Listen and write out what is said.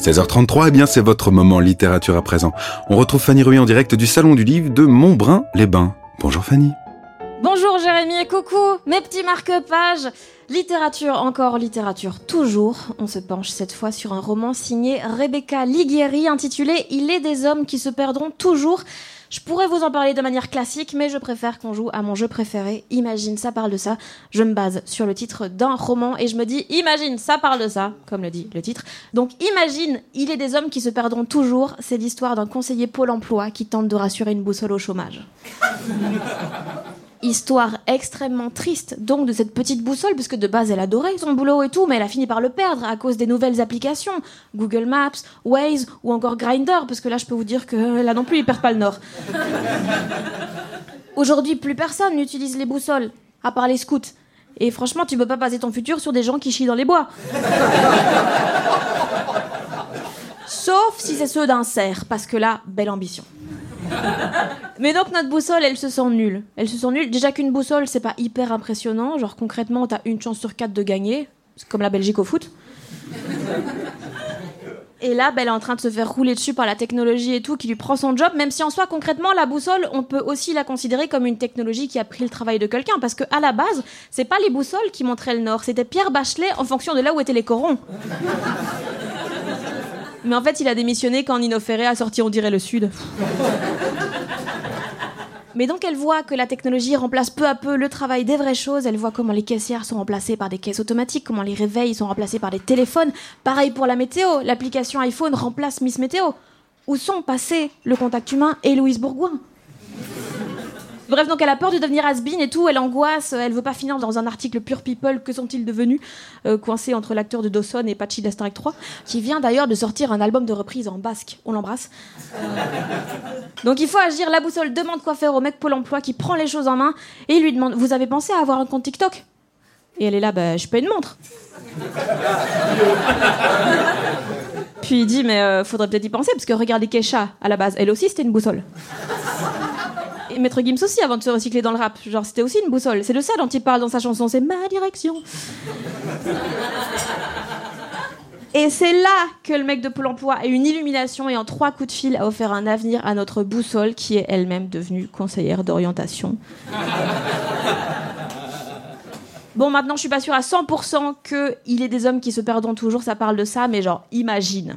16h33, eh bien c'est votre moment littérature à présent. On retrouve Fanny Ruy en direct du Salon du Livre de Montbrun-les-Bains. Bonjour Fanny. Bonjour Jérémy et coucou, mes petits marque-pages. Littérature, encore littérature, toujours. On se penche cette fois sur un roman signé Rebecca Liguieri intitulé Il est des hommes qui se perdront toujours. Je pourrais vous en parler de manière classique, mais je préfère qu'on joue à mon jeu préféré. Imagine, ça parle de ça. Je me base sur le titre d'un roman et je me dis, imagine, ça parle de ça, comme le dit le titre. Donc imagine, il est des hommes qui se perdront toujours. C'est l'histoire d'un conseiller Pôle emploi qui tente de rassurer une boussole au chômage. Histoire extrêmement triste donc de cette petite boussole, puisque de base elle adorait son boulot et tout, mais elle a fini par le perdre à cause des nouvelles applications, Google Maps, Waze ou encore Grindr, parce que là je peux vous dire que là non plus il perd pas le nord. Aujourd'hui plus personne n'utilise les boussoles, à part les scouts. Et franchement tu peux pas baser ton futur sur des gens qui chient dans les bois. Sauf si c'est ceux d'un cerf, parce que là, belle ambition. Mais donc notre boussole, elle se sent nulle. Elle se sent nulle. Déjà qu'une boussole, c'est pas hyper impressionnant. Genre concrètement, t'as une chance sur quatre de gagner. C'est comme la Belgique au foot. Et là, bah, elle est en train de se faire rouler dessus par la technologie et tout, qui lui prend son job, même si en soi, concrètement, la boussole, on peut aussi la considérer comme une technologie qui a pris le travail de quelqu'un, parce que à la base, c'est pas les boussoles qui montraient le nord, c'était Pierre Bachelet en fonction de là où étaient les corons. Mais en fait, il a démissionné quand Nino Ferré a sorti On dirait le Sud. Mais donc elle voit que la technologie remplace peu à peu le travail des vraies choses, elle voit comment les caissières sont remplacées par des caisses automatiques, comment les réveils sont remplacés par des téléphones. Pareil pour la météo, l'application iPhone remplace Miss Météo. Où sont passés le contact humain et Louise Bourgoin? Bref, donc elle a peur de devenir has et tout, elle angoisse, elle veut pas finir dans un article pure people, que sont-ils devenus euh, Coincé entre l'acteur de Dawson et Pachi d'Astar 3, qui vient d'ailleurs de sortir un album de reprise en basque, on l'embrasse. Euh, Donc il faut agir, la boussole demande quoi faire au mec Pôle emploi qui prend les choses en main et il lui demande Vous avez pensé à avoir un compte TikTok? Et elle est là, bah je paye une montre. Puis il dit Mais euh, faudrait peut-être y penser, parce que regardez Kesha, à la base, elle aussi c'était une boussole. Et Maître Gims aussi, avant de se recycler dans le rap. Genre, c'était aussi une boussole. C'est de ça dont il parle dans sa chanson, c'est ma direction. Et c'est là que le mec de Pôle emploi a une illumination et en trois coups de fil a offert un avenir à notre boussole qui est elle-même devenue conseillère d'orientation. Bon, maintenant, je suis pas sûre à 100% que il est des hommes qui se perdront toujours, ça parle de ça, mais genre, imagine.